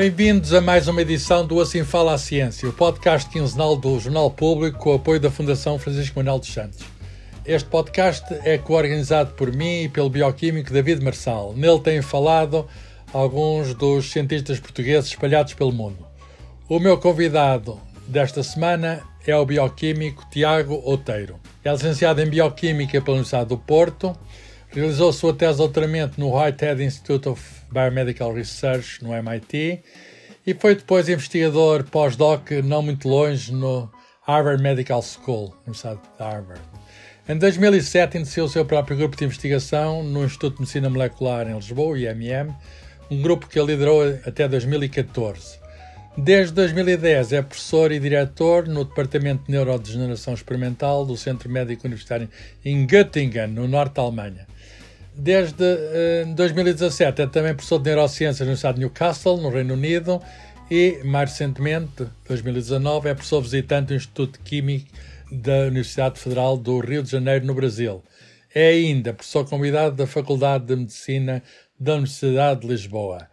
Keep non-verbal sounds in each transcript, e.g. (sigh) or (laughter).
Bem-vindos a mais uma edição do Assim Fala a Ciência, o podcast quinzenal do Jornal Público com o apoio da Fundação Francisco Manuel dos Santos. Este podcast é co-organizado por mim e pelo bioquímico David Marçal. Nele têm falado alguns dos cientistas portugueses espalhados pelo mundo. O meu convidado desta semana é o bioquímico Tiago Outeiro. É licenciado em Bioquímica pela Universidade do Porto, realizou sua tese de doutoramento no Whitehead Institute of Biomedical Research, no MIT, e foi depois investigador pós-doc não muito longe no Harvard Medical School, Universidade de Harvard. Em 2007 iniciou o seu próprio grupo de investigação no Instituto de Medicina Molecular em Lisboa, IMM, um grupo que liderou até 2014. Desde 2010 é professor e diretor no Departamento de Neurodegeneração Experimental do Centro Médico Universitário em Göttingen, no norte da Alemanha. Desde uh, 2017 é também professor de Neurociências na Universidade de Newcastle, no Reino Unido, e, mais recentemente, 2019, é professor visitante do Instituto de Química da Universidade Federal do Rio de Janeiro, no Brasil. É ainda professor convidado da Faculdade de Medicina da Universidade de Lisboa.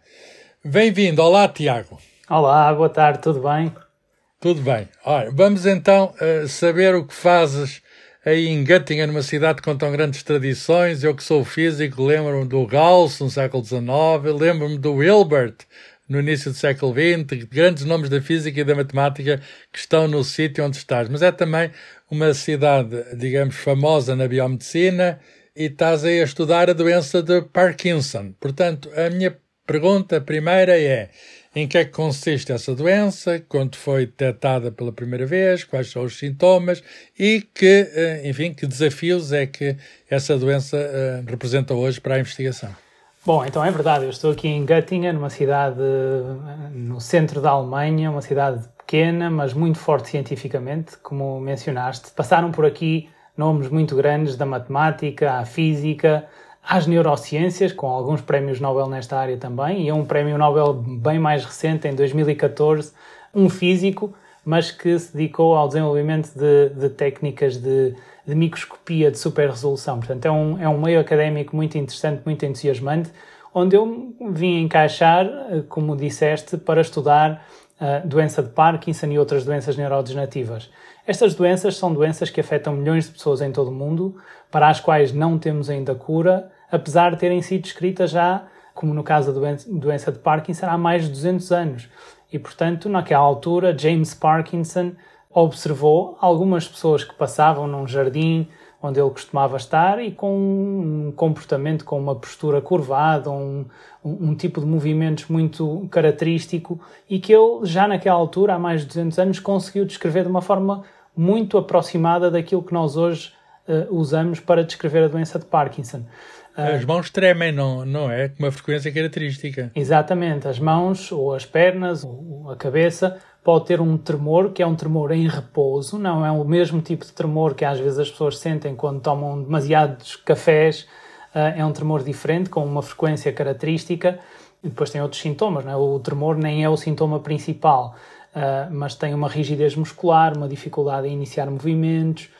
Bem-vindo. Olá, Tiago. Olá, boa tarde, tudo bem? Tudo bem. Olha, vamos então uh, saber o que fazes aí em Göttingen, numa cidade com tão grandes tradições. Eu que sou físico, lembro-me do Gauss no século XIX, lembro-me do Hilbert no início do século XX, grandes nomes da física e da matemática que estão no sítio onde estás. Mas é também uma cidade, digamos, famosa na biomedicina e estás aí a estudar a doença de Parkinson. Portanto, a minha pergunta primeira é: em que é que consiste essa doença, quando foi detectada pela primeira vez, quais são os sintomas e que, eh, enfim, que desafios é que essa doença eh, representa hoje para a investigação? Bom, então é verdade, eu estou aqui em Göttingen, numa cidade no centro da Alemanha, uma cidade pequena, mas muito forte cientificamente, como mencionaste. Passaram por aqui nomes muito grandes da matemática, à física, às neurociências, com alguns prémios Nobel nesta área também, e um prémio Nobel bem mais recente, em 2014, um físico, mas que se dedicou ao desenvolvimento de, de técnicas de de microscopia de super resolução. Portanto, é um, é um meio académico muito interessante, muito entusiasmante, onde eu vim encaixar, eh, como disseste, para estudar a eh, doença de Parkinson e outras doenças neurodegenerativas. Estas doenças são doenças que afetam milhões de pessoas em todo o mundo, para as quais não temos ainda cura, apesar de terem sido descritas já, como no caso da doença de Parkinson, há mais de 200 anos. E, portanto, naquela altura, James Parkinson observou algumas pessoas que passavam num jardim onde ele costumava estar e com um comportamento, com uma postura curvada, um, um, tipo de movimentos muito característico e que ele, já naquela altura, há mais de 200 anos, conseguiu descrever de uma forma muito aproximada daquilo que nós hoje uh, usamos para descrever a doença de Parkinson. As mãos tremem, não, não é? Com uma frequência característica. Exatamente. As mãos, ou as pernas, ou a cabeça, pode ter um tremor, que é um tremor em repouso, não é o mesmo tipo de tremor que às vezes as pessoas sentem quando tomam demasiados cafés. É um tremor diferente, com uma frequência característica. E depois tem outros sintomas, não é? O tremor nem é o sintoma principal, mas tem uma rigidez muscular, uma dificuldade em iniciar movimentos,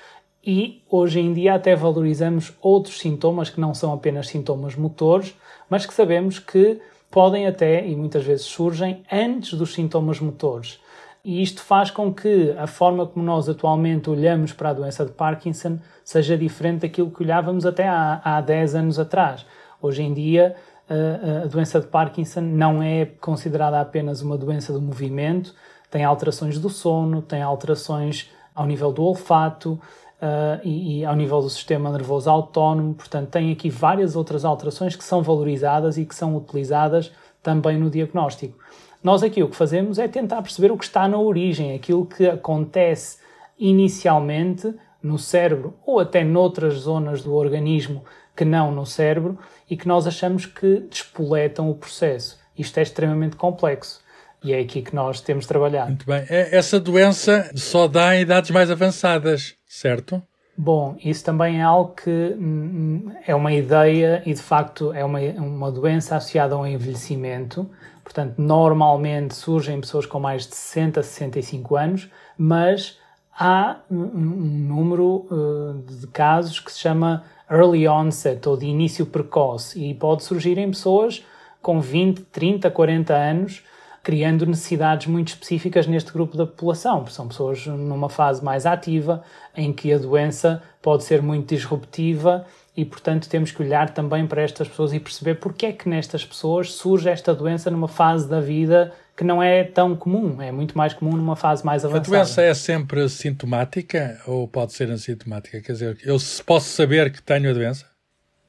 e hoje em dia até valorizamos outros sintomas que não são apenas sintomas motores, mas que sabemos que podem até e muitas vezes surgem antes dos sintomas motores. E isto faz com que a forma como nós atualmente olhamos para a doença de Parkinson seja diferente daquilo que olhávamos até há, há 10 anos atrás. Hoje em dia, a doença de Parkinson não é considerada apenas uma doença do movimento, tem alterações do sono, tem alterações ao nível do olfato, uh, e, e, ao nível do sistema nervoso autónomo. Portanto, tem aqui várias outras alterações que são valorizadas e que são utilizadas também no diagnóstico. Nós aqui o que fazemos é tentar perceber o que está na origem, aquilo que acontece inicialmente no cérebro ou até noutras zonas do organismo que não no cérebro e que nós achamos que despoletam o processo. Isto é extremamente complexo e é aqui que nós temos trabalhado. Muito bem. É, essa doença só dá em idades mais avançadas certo? Bom, isso também é algo que hum, é uma ideia e de facto é uma, uma doença associada ao envelhecimento. Portanto, normalmente surgem pessoas com mais de 60, 65 anos, mas há um, um número uh, de casos que se chama early onset ou de início precoce e pode surgir em pessoas com 20, 30, 40 anos criando necessidades muito específicas neste grupo da população. São pessoas numa fase mais ativa, em que a doença pode ser muito disruptiva e, portanto, temos que olhar também para estas pessoas e perceber porque é que nestas pessoas surge esta doença numa fase da vida que não é tão comum, é muito mais comum numa fase mais avançada. A doença é sempre sintomática ou pode ser assintomática? Quer dizer, eu posso saber que tenho a doença?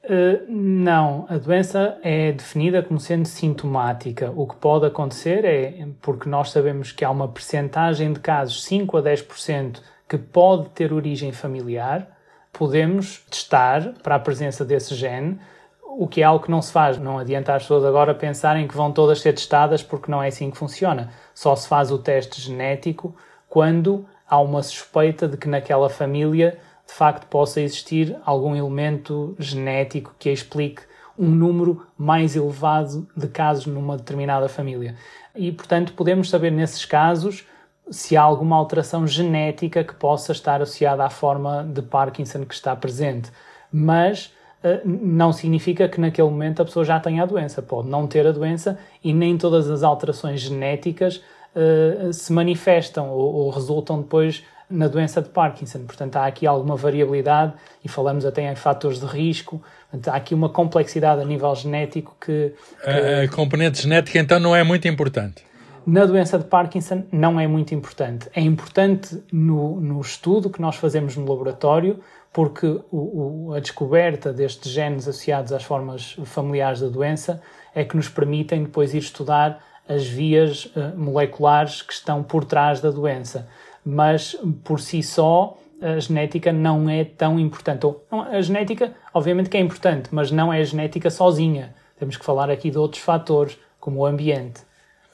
Uh, não, a doença é definida como sendo sintomática. O que pode acontecer é, porque nós sabemos que há uma percentagem de casos, 5 a 10%, que pode ter origem familiar, podemos testar para a presença desse gene, o que é algo que não se faz. Não adianta as pessoas agora pensarem que vão todas ser testadas porque não é assim que funciona. Só se faz o teste genético quando há uma suspeita de que naquela família de facto possa existir algum elemento genético que explique um número mais elevado de casos numa determinada família. E, portanto, podemos saber nesses casos se há alguma alteração genética que possa estar associada à forma de Parkinson que está presente. Mas eh, não significa que naquele momento a pessoa já tenha a doença. Pode não ter a doença e nem todas as alterações genéticas uh, se manifestam ou, ou, resultam depois na doença de Parkinson. Portanto, há aqui alguma variabilidade e falamos até em fatores de risco. Portanto, há aqui uma complexidade a nível genético que. que... A, a componente genética então não é muito importante. Na doença de Parkinson não é muito importante. É importante no, no estudo que nós fazemos no laboratório porque o, o, a descoberta destes genes associados às formas familiares da doença é que nos permitem depois ir estudar as vias uh, moleculares que estão por trás da doença. Mas por si só, a genética não é tão importante. A genética, obviamente, que é importante, mas não é a genética sozinha. Temos que falar aqui de outros fatores, como o ambiente.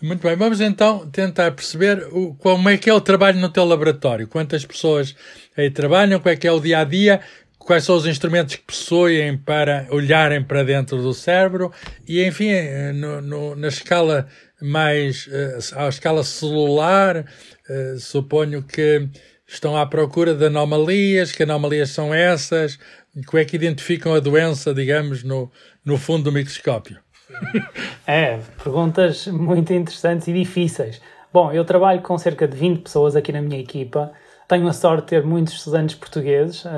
Muito bem, vamos então tentar perceber o, como é que é o trabalho no teu laboratório, quantas pessoas aí trabalham, qual é que é o dia a dia, quais são os instrumentos que possuem para olharem para dentro do cérebro e, enfim, no, no, na escala mais, uh, à escala celular, uh, suponho que estão à procura de anomalias, que anomalias são essas, como é que identificam a doença, digamos, no, no fundo do microscópio. (laughs) É, perguntas muito interessantes e difíceis. Bom, eu trabalho com cerca de 20 pessoas aqui na minha equipa. Tenho a sorte de ter muitos estudantes portugueses. Uh,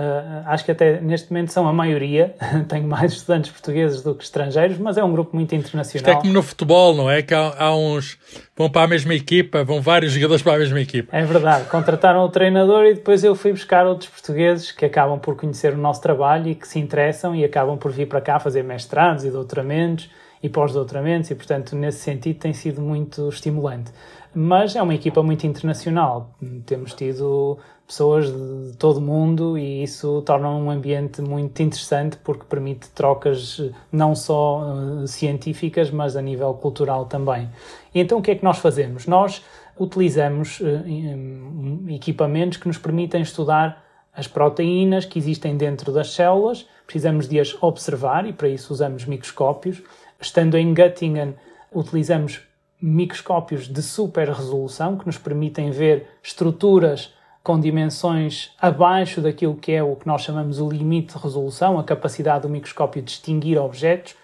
acho que até neste momento são a maioria. (laughs) Tenho mais estudantes portugueses do que estrangeiros, mas é um grupo muito internacional. Isto é como no futebol, não é? Que há, há uns vão para a mesma equipa, vão vários jogadores para a mesma equipa. É verdade. Contrataram o treinador e depois eu fui buscar outros portugueses que acabam por conhecer o nosso trabalho e que se interessam e acabam por vir para cá fazer mestrados e doutoramentos e pós-doutoramentos, e portanto, nesse sentido, tem sido muito estimulante. Mas é uma equipa muito internacional, temos tido pessoas de todo o mundo e isso torna um ambiente muito interessante porque permite trocas não só uh, científicas, mas a nível cultural também. Então o que é que nós fazemos? Nós utilizamos uh, equipamentos que nos permitem estudar as proteínas que existem dentro das células, precisamos de as observar e para isso usamos microscópios Estando em Göttingen, utilizamos microscópios de super resolução que nos permitem ver estruturas com dimensões abaixo daquilo que é o que nós chamamos o limite de resolução, a capacidade do microscópio de distinguir objetos.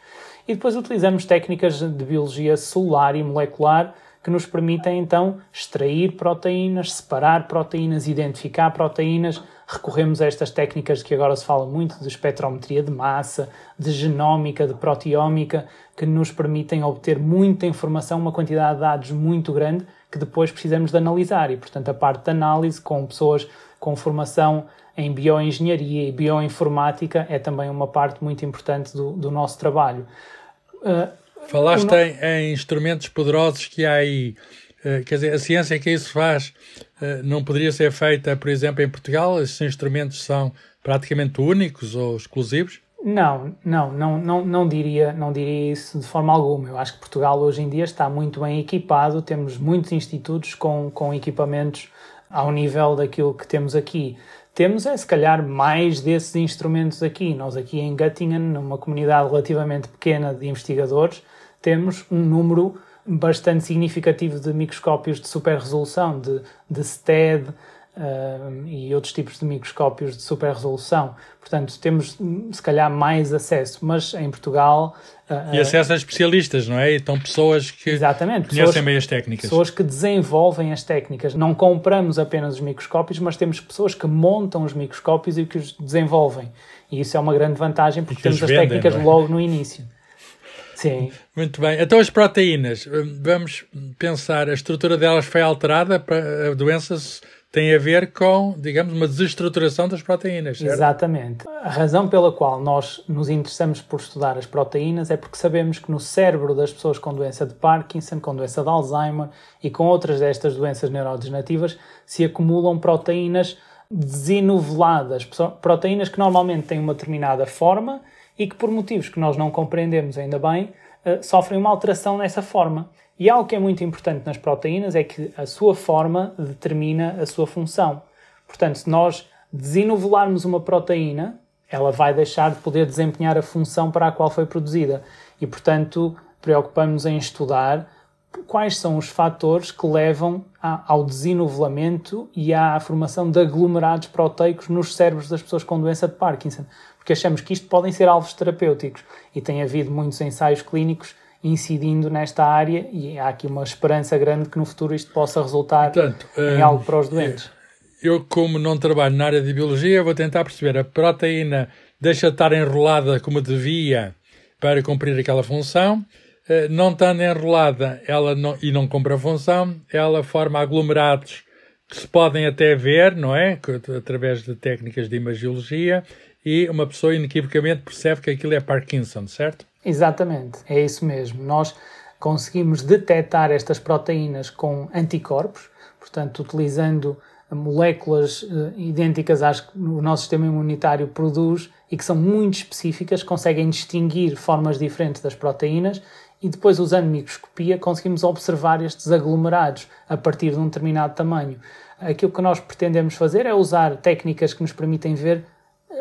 E depois utilizamos técnicas de biologia celular e molecular que nos permitem então extrair proteínas, separar proteínas, identificar proteínas. Recorremos a estas técnicas que agora se fala muito de espectrometria de massa, de genómica, de proteómica, que nos permitem obter muita informação, uma quantidade de dados muito grande que depois precisamos de analisar. E, portanto, a parte de análise com pessoas com formação em bioengenharia e bioinformática é também uma parte muito importante do, do nosso trabalho. Uh, Falaste no... em, em, instrumentos poderosos que há aí. Uh, quer dizer, a ciência que isso faz uh, não poderia ser feita, por exemplo, em Portugal? Esses instrumentos são praticamente únicos ou exclusivos? Não, não, não, não, não, diria, não diria isso de forma alguma. Eu acho que Portugal hoje em dia está muito bem equipado, temos muitos institutos com, com equipamentos ao nível daquilo que temos aqui. Temos é se calhar mais desses instrumentos aqui. Nós aqui em Göttingen, numa comunidade relativamente pequena de investigadores, temos um número bastante significativo de microscópios de super resolução, de, de STED, uh, e outros tipos de microscópios de super resolução. Portanto, temos se calhar mais acesso, mas em Portugal. Uh, e acesso a especialistas, não é? Então, pessoas que exatamente, conhecem pessoas, bem as técnicas. Pessoas que desenvolvem as técnicas. Não compramos apenas os microscópios, mas temos pessoas que montam os microscópios e que os desenvolvem. E isso é uma grande vantagem porque temos as vendem, técnicas é? logo no início. Sim. Muito bem. Então, as proteínas, vamos pensar, a estrutura delas foi alterada para a doença tem a ver com, digamos, uma desestruturação das proteínas, certo? Exatamente. A razão pela qual nós nos interessamos por estudar as proteínas é porque sabemos que no cérebro das pessoas com doença de Parkinson, com doença de Alzheimer e com outras destas doenças neurodegenerativas se acumulam proteínas desinuveladas, proteínas que normalmente têm uma determinada forma e que por motivos que nós não compreendemos ainda bem, eh, sofrem uma alteração nessa forma. E algo que é muito importante nas proteínas é que a sua forma determina a sua função. Portanto, se nós desinovularmos uma proteína, ela vai deixar de poder desempenhar a função para a qual foi produzida. E, portanto, preocupamos em estudar quais são os fatores que levam ao desinovulamento e à formação de aglomerados proteicos nos cérebros das pessoas com doença de Parkinson, porque achamos que isto podem ser alvos terapêuticos e tem havido muitos ensaios clínicos incidindo nesta área e há aqui uma esperança grande que no futuro isto possa resultar Portanto, em hum, algo para os doentes. Eu, como não trabalho na área de biologia, vou tentar perceber a proteína deixa de estar enrolada como devia para cumprir aquela função. Eh, não estando enrolada ela não, e não cumpre a função, ela forma aglomerados que se podem até ver, não é? Através de técnicas de imagiologia, e uma pessoa inequivocamente percebe que aquilo é Parkinson, certo? Exatamente, é isso mesmo. Nós conseguimos detectar estas proteínas com anticorpos, portanto, utilizando moléculas uh, idênticas às que o nosso sistema imunitário produz e que são muito específicas, conseguem distinguir formas diferentes das proteínas e depois, usando microscopia, conseguimos observar estes aglomerados a partir de um determinado tamanho. Aquilo que nós pretendemos fazer é usar técnicas que nos permitem ver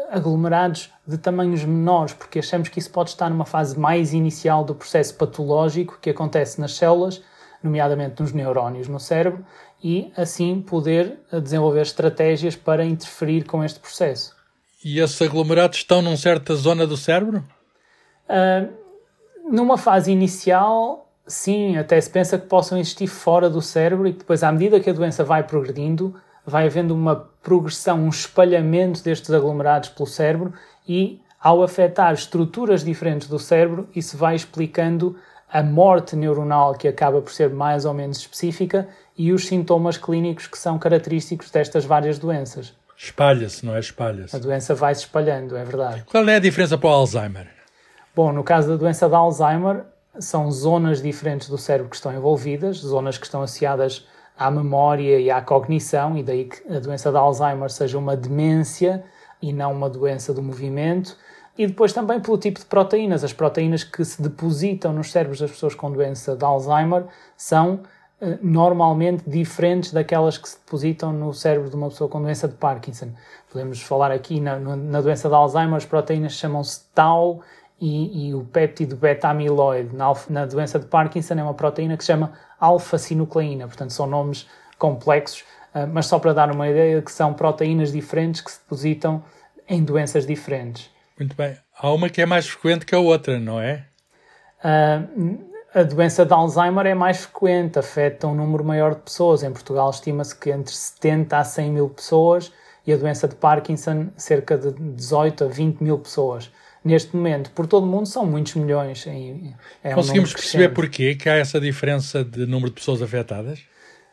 aglomerados de tamanhos menores, porque achamos que isso pode estar numa fase mais inicial do processo patológico que acontece nas células, nomeadamente nos neurónios no cérebro, e assim poder desenvolver estratégias para interferir com este processo. E esses aglomerados estão numa certa zona do cérebro? Uh, numa fase inicial, sim, até se pensa que possam existir fora do cérebro e que depois, à medida que a doença vai progredindo, vai havendo uma progressão, um espalhamento destes aglomerados pelo cérebro e, ao afetar estruturas diferentes do cérebro, isso vai explicando a morte neuronal que acaba por ser mais ou menos específica e os sintomas clínicos que são característicos destas várias doenças. Espalha-se, não é? Espalha-se. A doença vai se espalhando, é verdade. Qual é a diferença para o Alzheimer? Bom, no caso da doença de Alzheimer, são zonas diferentes do cérebro que estão envolvidas, zonas que estão associadas à memória e à cognição, e daí que a doença de Alzheimer seja uma demência e não uma doença do movimento. E depois também pelo tipo de proteínas. As proteínas que se depositam nos cérebros das pessoas com doença de Alzheimer são eh, normalmente diferentes daquelas que se depositam no cérebro de uma pessoa com doença de Parkinson. Podemos falar aqui na, na doença de Alzheimer, as proteínas chamam-se tau e, e, o péptido beta-amiloide. Na, na doença de Parkinson é uma proteína que se chama alfa-sinucleína, portanto são nomes complexos, uh, mas só para dar uma ideia que são proteínas diferentes que se depositam em doenças diferentes. Muito bem. Há uma que é mais frequente que a outra, não é? Uh, a doença de Alzheimer é mais frequente, afeta um número maior de pessoas. Em Portugal estima-se que entre 70 a 100 mil pessoas e a doença de Parkinson cerca de 18 a 20 mil pessoas neste momento, por todo o mundo, são muitos milhões. É Conseguimos um perceber porquê que há essa diferença de número de pessoas afetadas?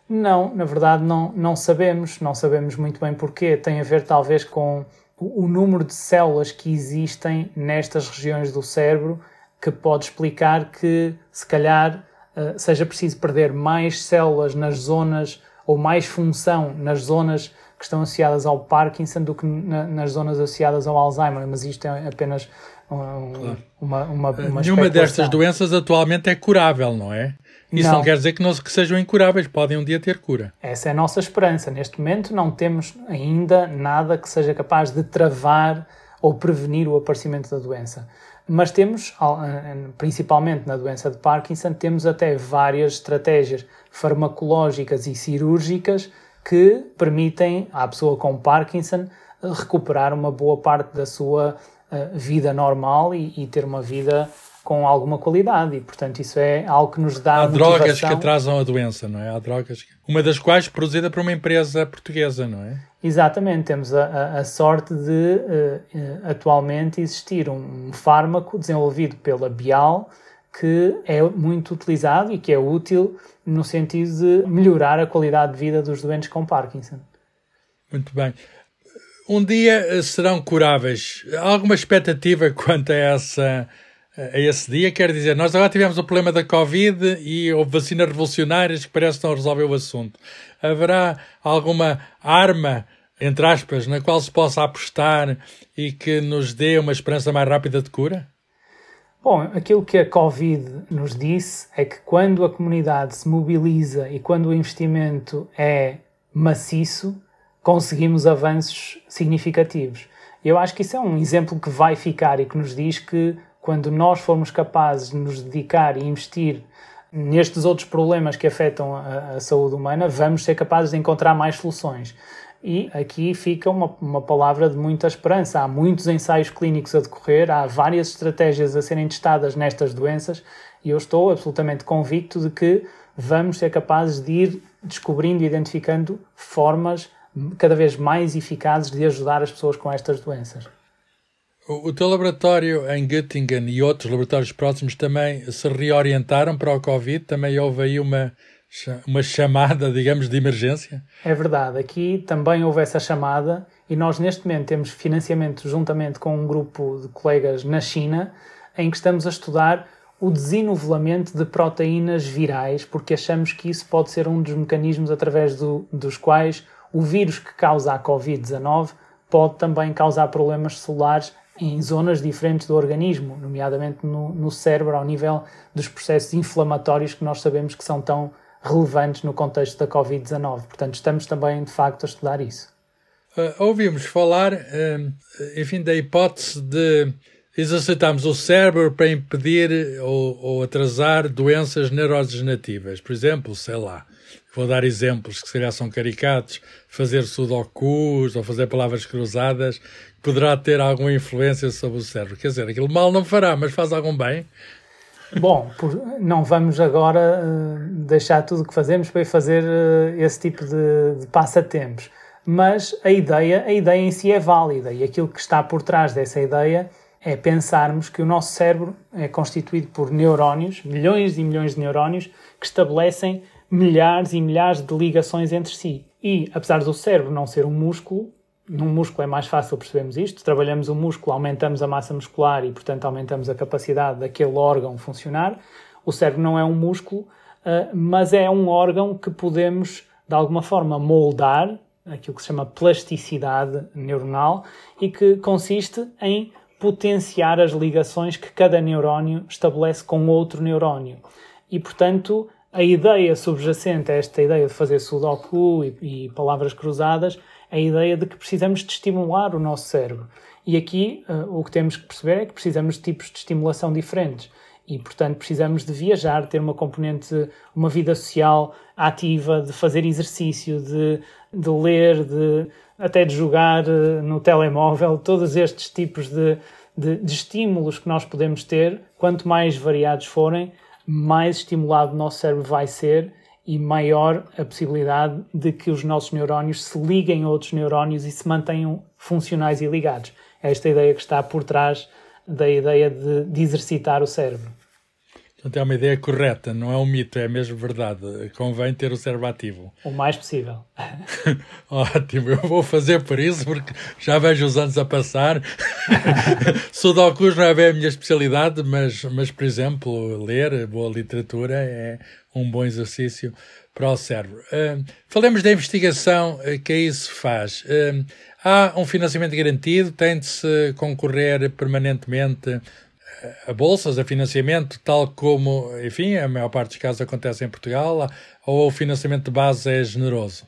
Não, na verdade não, não sabemos, não sabemos muito bem porquê. Tem a ver talvez com o, o número de células que existem nestas regiões do cérebro que pode explicar que se calhar uh, seja preciso perder mais células nas zonas ou mais função nas zonas que estão associadas ao Parkinson do que na, nas zonas associadas ao Alzheimer, mas isto é apenas um, claro. uma, uma, uma Nenhuma destas doenças atualmente é curável, não é? Isso não, não quer dizer que, não, que sejam incuráveis, podem um dia ter cura. Essa é a nossa esperança. Neste momento não temos ainda nada que seja capaz de travar ou prevenir o aparecimento da doença. Mas temos, principalmente na doença de Parkinson, temos até várias estratégias farmacológicas e cirúrgicas que permitem à pessoa com Parkinson recuperar uma boa parte da sua uh, vida normal e, e, ter uma vida com alguma qualidade e, portanto, isso é algo que nos dá Há drogas que atrasam a doença, não é? Há drogas, uma das quais produzida por uma empresa portuguesa, não é? Exatamente, temos a, a, a sorte de uh, uh, atualmente existir um fármaco desenvolvido pela Bial que é muito utilizado e que é útil no sentido de melhorar a qualidade de vida dos doentes com Parkinson. Muito bem. Um dia eh, serão curáveis. Há alguma expectativa (laughs) quanto a, essa, a esse dia? Quer dizer, nós agora tivemos o problema da Covid e houve vacinas revolucionárias que parece que não resolveu o assunto. Haverá alguma arma, entre aspas, na qual se possa apostar e que nos dê uma esperança mais rápida de cura? Bom, aquilo que a Covid nos disse é que quando a comunidade se mobiliza e quando o investimento é maciço, conseguimos avanços significativos. Eu acho que isso é um exemplo que vai ficar e que nos diz que quando nós formos capazes de nos dedicar e investir nestes outros problemas que afetam a, a saúde humana, vamos ser capazes de encontrar mais soluções. E aqui fica uma, uma palavra de muita esperança. Há muitos ensaios clínicos a decorrer, há várias estratégias a serem testadas nestas doenças e eu estou absolutamente convicto de que vamos ser capazes de ir descobrindo e identificando formas cada vez mais eficazes de ajudar as pessoas com estas doenças. O, teu laboratório em Göttingen e outros laboratórios próximos também se reorientaram para o Covid? Também houve aí uma, uma chamada, digamos, de emergência? É verdade. Aqui também houve essa chamada e nós neste momento temos financiamento juntamente com um grupo de colegas na China em que estamos a estudar o desinovelamento de proteínas virais, porque achamos que isso pode ser um dos mecanismos através do, dos quais o vírus que causa a Covid-19 pode também causar problemas celulares em zonas diferentes do organismo, nomeadamente no, no, cérebro, ao nível dos processos inflamatórios que nós sabemos que são tão relevantes no contexto da Covid-19. Portanto, estamos também, de facto, a estudar isso. Uh, ouvimos falar, uh, enfim, da hipótese de exercitarmos o cérebro para impedir ou, ou atrasar doenças neurodegenerativas. Por exemplo, sei lá, vou dar exemplos que se calhar são caricatos, fazer sudokus ou fazer palavras cruzadas, poderá ter alguma influência sobre o cérebro. Quer dizer, aquilo mal não fará, mas faz algum bem. Bom, não vamos agora uh, deixar tudo o que fazemos para ir fazer uh, esse tipo de, de, passatempos. Mas a ideia, a ideia em si é válida e aquilo que está por trás dessa ideia é pensarmos que o nosso cérebro é constituído por neurónios, milhões e milhões de neurónios, que estabelecem milhares e milhares de ligações entre si. E, apesar do cérebro não ser um músculo, num músculo é mais fácil percebermos isto. Trabalhamos o músculo, aumentamos a massa muscular e, portanto, aumentamos a capacidade daquele órgão funcionar. O cérebro não é um músculo, uh, mas é um órgão que podemos, de alguma forma, moldar, aquilo que se chama plasticidade neuronal, e que consiste em potenciar as ligações que cada neurónio estabelece com outro neurónio. E, portanto, a ideia subjacente a esta ideia de fazer sudoku e, e palavras cruzadas a ideia de que precisamos de estimular o nosso cérebro. E aqui uh, o que temos que perceber é que precisamos de tipos de estimulação diferentes. E, portanto, precisamos de viajar, ter uma componente, uma vida social ativa, de fazer exercício, de, de ler, de até de jogar uh, no telemóvel, todos estes tipos de, de, de estímulos que nós podemos ter, quanto mais variados forem, mais estimulado o nosso cérebro vai ser e maior a possibilidade de que os nossos neurónios se liguem a outros neurónios e se mantenham funcionais e ligados. É esta ideia que está por trás da ideia de, de exercitar o cérebro. Portanto, é uma ideia correta, não é um mito, é mesmo verdade. Convém ter o cérebro ativo. O mais possível. (laughs) Ótimo, eu vou fazer por isso, porque já vejo os anos a passar. (laughs) Sudokus não é bem a minha especialidade, mas, mas, por exemplo, ler boa literatura é um bom exercício para o cérebro. Uh, falemos da investigação uh, que aí se faz. Uh, há um financiamento garantido, tem de se concorrer permanentemente a bolsas, a financiamento, tal como, enfim, a maior parte dos casos acontece em Portugal, ou o financiamento de base é generoso?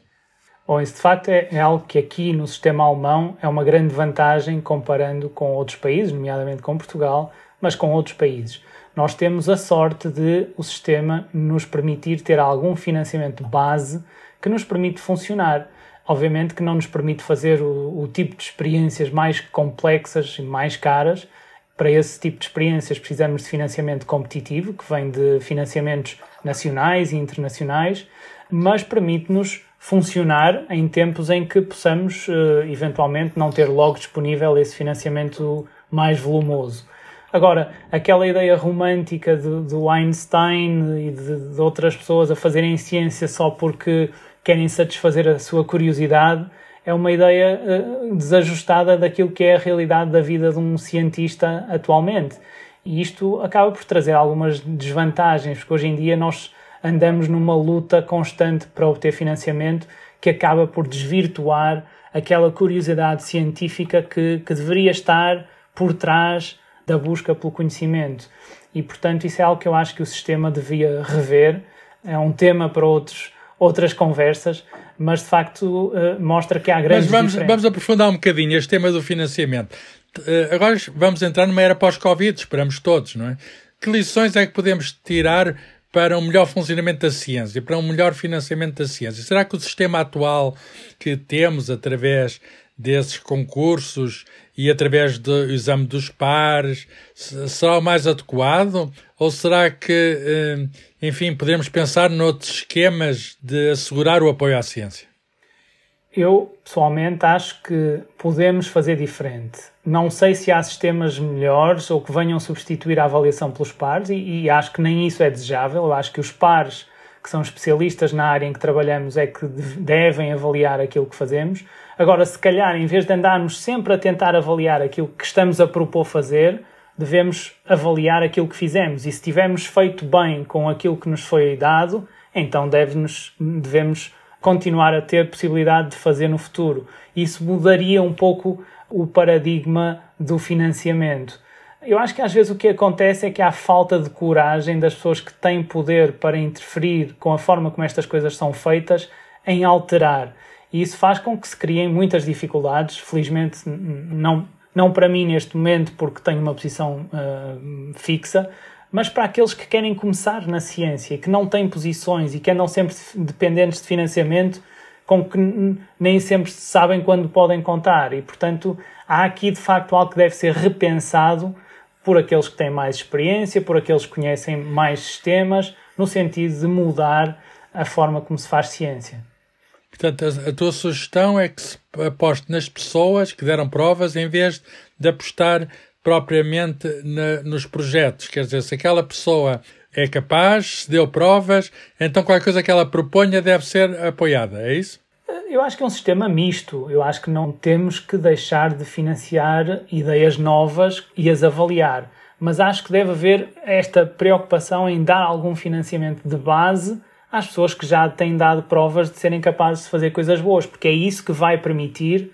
Bom, isso de facto é, é, algo que aqui no sistema alemão é uma grande vantagem comparando com outros países, nomeadamente com Portugal, mas com outros países. Nós temos a sorte de o sistema nos permitir ter algum financiamento base que nos permite funcionar. Obviamente que não nos permite fazer o, o tipo de experiências mais complexas e mais caras. Para esse tipo de experiências precisamos de financiamento competitivo, que vem de financiamentos nacionais e internacionais, mas permite-nos funcionar em tempos em que possamos uh, eventualmente não ter logo disponível esse financiamento mais volumoso. Agora, aquela ideia romântica do, do Einstein e de, de, outras pessoas a fazerem ciência só porque querem satisfazer a sua curiosidade é uma ideia uh, desajustada daquilo que é a realidade da vida de um cientista atualmente. E isto acaba por trazer algumas desvantagens, porque hoje em dia nós andamos numa luta constante para obter financiamento que acaba por desvirtuar aquela curiosidade científica que, que deveria estar por trás da busca pelo conhecimento. E, portanto, isso é algo que eu acho que o sistema devia rever. É um tema para outros, outras conversas, mas de facto uh, mostra que há grandes Mas vamos, vamos aprofundar um bocadinho este tema do financiamento. Uh, agora vamos entrar numa era pós-Covid, esperamos todos, não é? Que lições é que podemos tirar para um melhor funcionamento da ciência, para um melhor financiamento da ciência? Será que o sistema atual que temos através desses concursos e através do exame dos pares será o mais adequado? Ou será que, eh, enfim, podemos pensar noutros esquemas de assegurar o apoio à ciência? Eu, pessoalmente, acho que podemos fazer diferente. Não sei se há sistemas melhores ou que venham substituir a avaliação pelos pares, e, e acho que nem isso é desejável. Eu acho que os pares, que são especialistas na área em que trabalhamos, é que devem avaliar aquilo que fazemos. Agora, se calhar, em vez de andarmos sempre a tentar avaliar aquilo que estamos a propor fazer, devemos avaliar aquilo que fizemos. E se tivermos feito bem com aquilo que nos foi dado, então deve-nos, devemos continuar a ter possibilidade de fazer no futuro. Isso mudaria um pouco o paradigma do financiamento. Eu acho que às vezes o que acontece é que há falta de coragem das pessoas que têm poder para interferir com a forma como estas coisas são feitas em alterar. E isso faz com que se criem muitas dificuldades. Felizmente, não, não para mim neste momento, porque tenho uma posição uh, fixa, mas para aqueles que querem começar na ciência, que não têm posições e que andam sempre dependentes de financiamento, com que nem sempre sabem quando podem contar. E, portanto, há aqui de facto algo que deve ser repensado por aqueles que têm mais experiência, por aqueles que conhecem mais sistemas, no sentido de mudar a forma como se faz ciência. Portanto, a, a tua sugestão é que se aposte nas pessoas que deram provas em vez de apostar propriamente na, nos projetos. Quer dizer, se aquela pessoa é capaz, se deu provas, então qualquer coisa que ela proponha deve ser apoiada, é isso? Eu acho que é um sistema misto. Eu acho que não temos que deixar de financiar ideias novas e as avaliar. Mas acho que deve haver esta preocupação em dar algum financiamento de base às pessoas que já têm dado provas de serem capazes de fazer coisas boas, porque é isso que vai permitir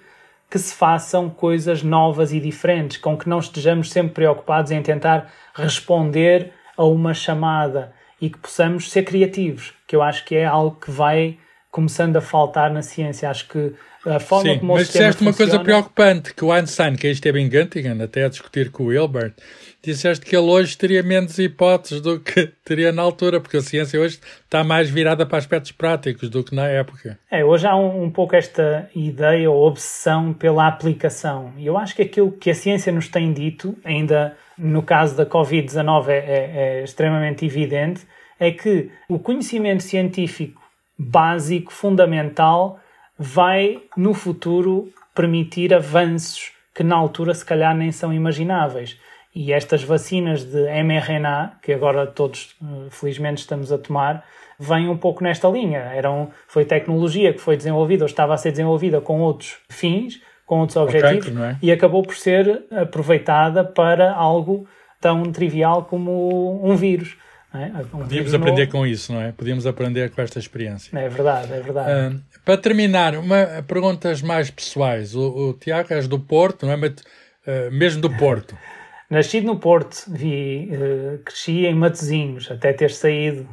que se façam coisas novas e diferentes, com que não estejamos sempre preocupados em tentar responder a uma chamada e que possamos ser criativos, que eu acho que é algo que vai começando a faltar na ciência. Acho que a forma Sim, como mas disseste uma coisa preocupante, que o Einstein, que esteve em Göttingen, até a discutir com o Hilbert, disseste que ele hoje teria menos hipóteses do que (laughs) teria na altura, porque a ciência hoje está mais virada para aspectos práticos do que na época. É, hoje há um, um pouco esta ideia ou obsessão pela aplicação. E eu acho que aquilo que a ciência nos tem dito, ainda no caso da Covid-19 é, é, é extremamente evidente, é que o conhecimento científico básico, fundamental, vai no futuro permitir avanços que na altura se calhar nem são imagináveis. E estas vacinas de mRNA, que agora todos eh, felizmente estamos a tomar, vêm um pouco nesta linha. Eram, foi tecnologia que foi desenvolvida ou estava a ser desenvolvida com outros fins, com outros objetivos, okay, é? e acabou por ser aproveitada para algo tão trivial como um vírus. É? Um Podíamos aprender novo. com isso, não é? Podíamos aprender com esta experiência. É verdade, é verdade. Uh, para terminar, uma, perguntas mais pessoais. O, o Tiago és do Porto, não é? Mas, uh, mesmo do Porto. (laughs) Nascido no Porto, vi, uh, cresci em Matosinhos, até ter saído.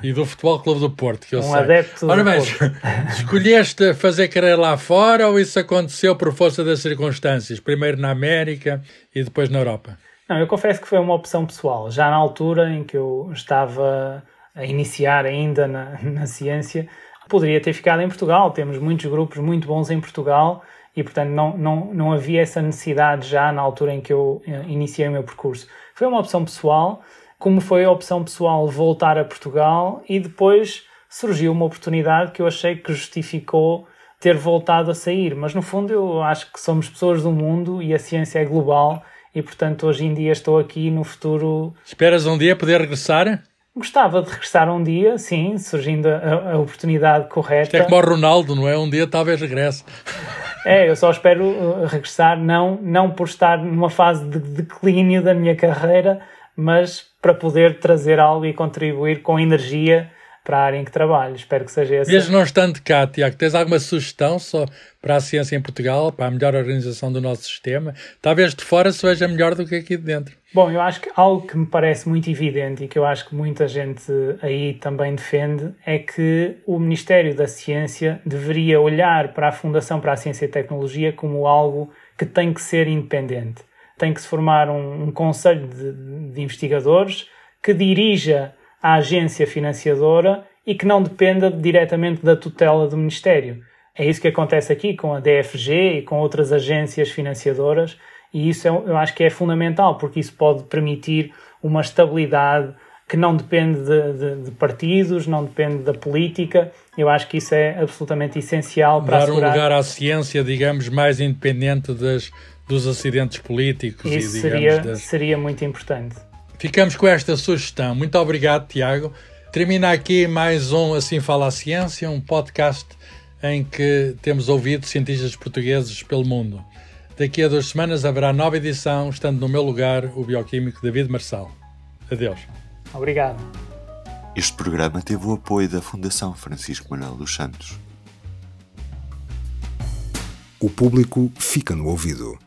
E do Futebol Clube do Porto, que eu um sei. Um adepto Ora, mas, (laughs) escolheste fazer carreira lá fora ou isso aconteceu por força das circunstâncias? Primeiro na América e depois na Europa? Não, eu confesso que foi uma opção pessoal. Já na altura em que eu estava a iniciar ainda na, na ciência, poderia ter ficado em Portugal. Temos muitos grupos muito bons em Portugal e, portanto, não, não, não havia essa necessidade já na altura em que eu eh, iniciei o meu percurso. Foi uma opção pessoal, como foi a opção pessoal voltar a Portugal e depois surgiu uma oportunidade que eu achei que justificou ter voltado a sair. Mas, no fundo, eu acho que somos pessoas do mundo e a ciência é global e, portanto, hoje em dia estou aqui no futuro. Esperas um dia poder regressar? Gostava de regressar um dia, sim, surgindo a, a oportunidade correta. Isto é como o Ronaldo, não é? Um dia talvez regresse. É, eu só espero uh, regressar, não, não por estar numa fase de declínio da minha carreira, mas para poder trazer algo e contribuir com energia para a área em que trabalho. Espero que seja esse. Mesmo não estando cá, Tiago, tens alguma sugestão só para a ciência em Portugal, para a melhor organização do nosso sistema? Talvez de fora seja melhor do que aqui de dentro. Bom, eu acho que algo que me parece muito evidente e que eu acho que muita gente aí também defende é que o Ministério da Ciência deveria olhar para a Fundação para a Ciência e Tecnologia como algo que tem que ser independente. Tem que se formar um, um conselho de, de investigadores que dirija a agência financiadora e que não dependa diretamente da tutela do Ministério. É isso que acontece aqui com a DFG e com outras agências financiadoras, e isso é, eu acho que é fundamental, porque isso pode permitir uma estabilidade que não depende de, de, de, partidos, não depende da política. Eu acho que isso é absolutamente essencial para dar assegurar... um lugar à ciência, digamos, mais independente das, dos acidentes políticos isso e digamos, seria, das... seria muito importante. Ficamos com esta sugestão. Muito obrigado, Tiago. Termina aqui mais um Assim Fala a Ciência, um podcast em que temos ouvido cientistas portugueses pelo mundo. Daqui a duas semanas haverá nova edição, estando no meu lugar o bioquímico David Marçal. Adeus. Obrigado. Este programa teve o apoio da Fundação Francisco Manuel dos Santos. O público fica no ouvido.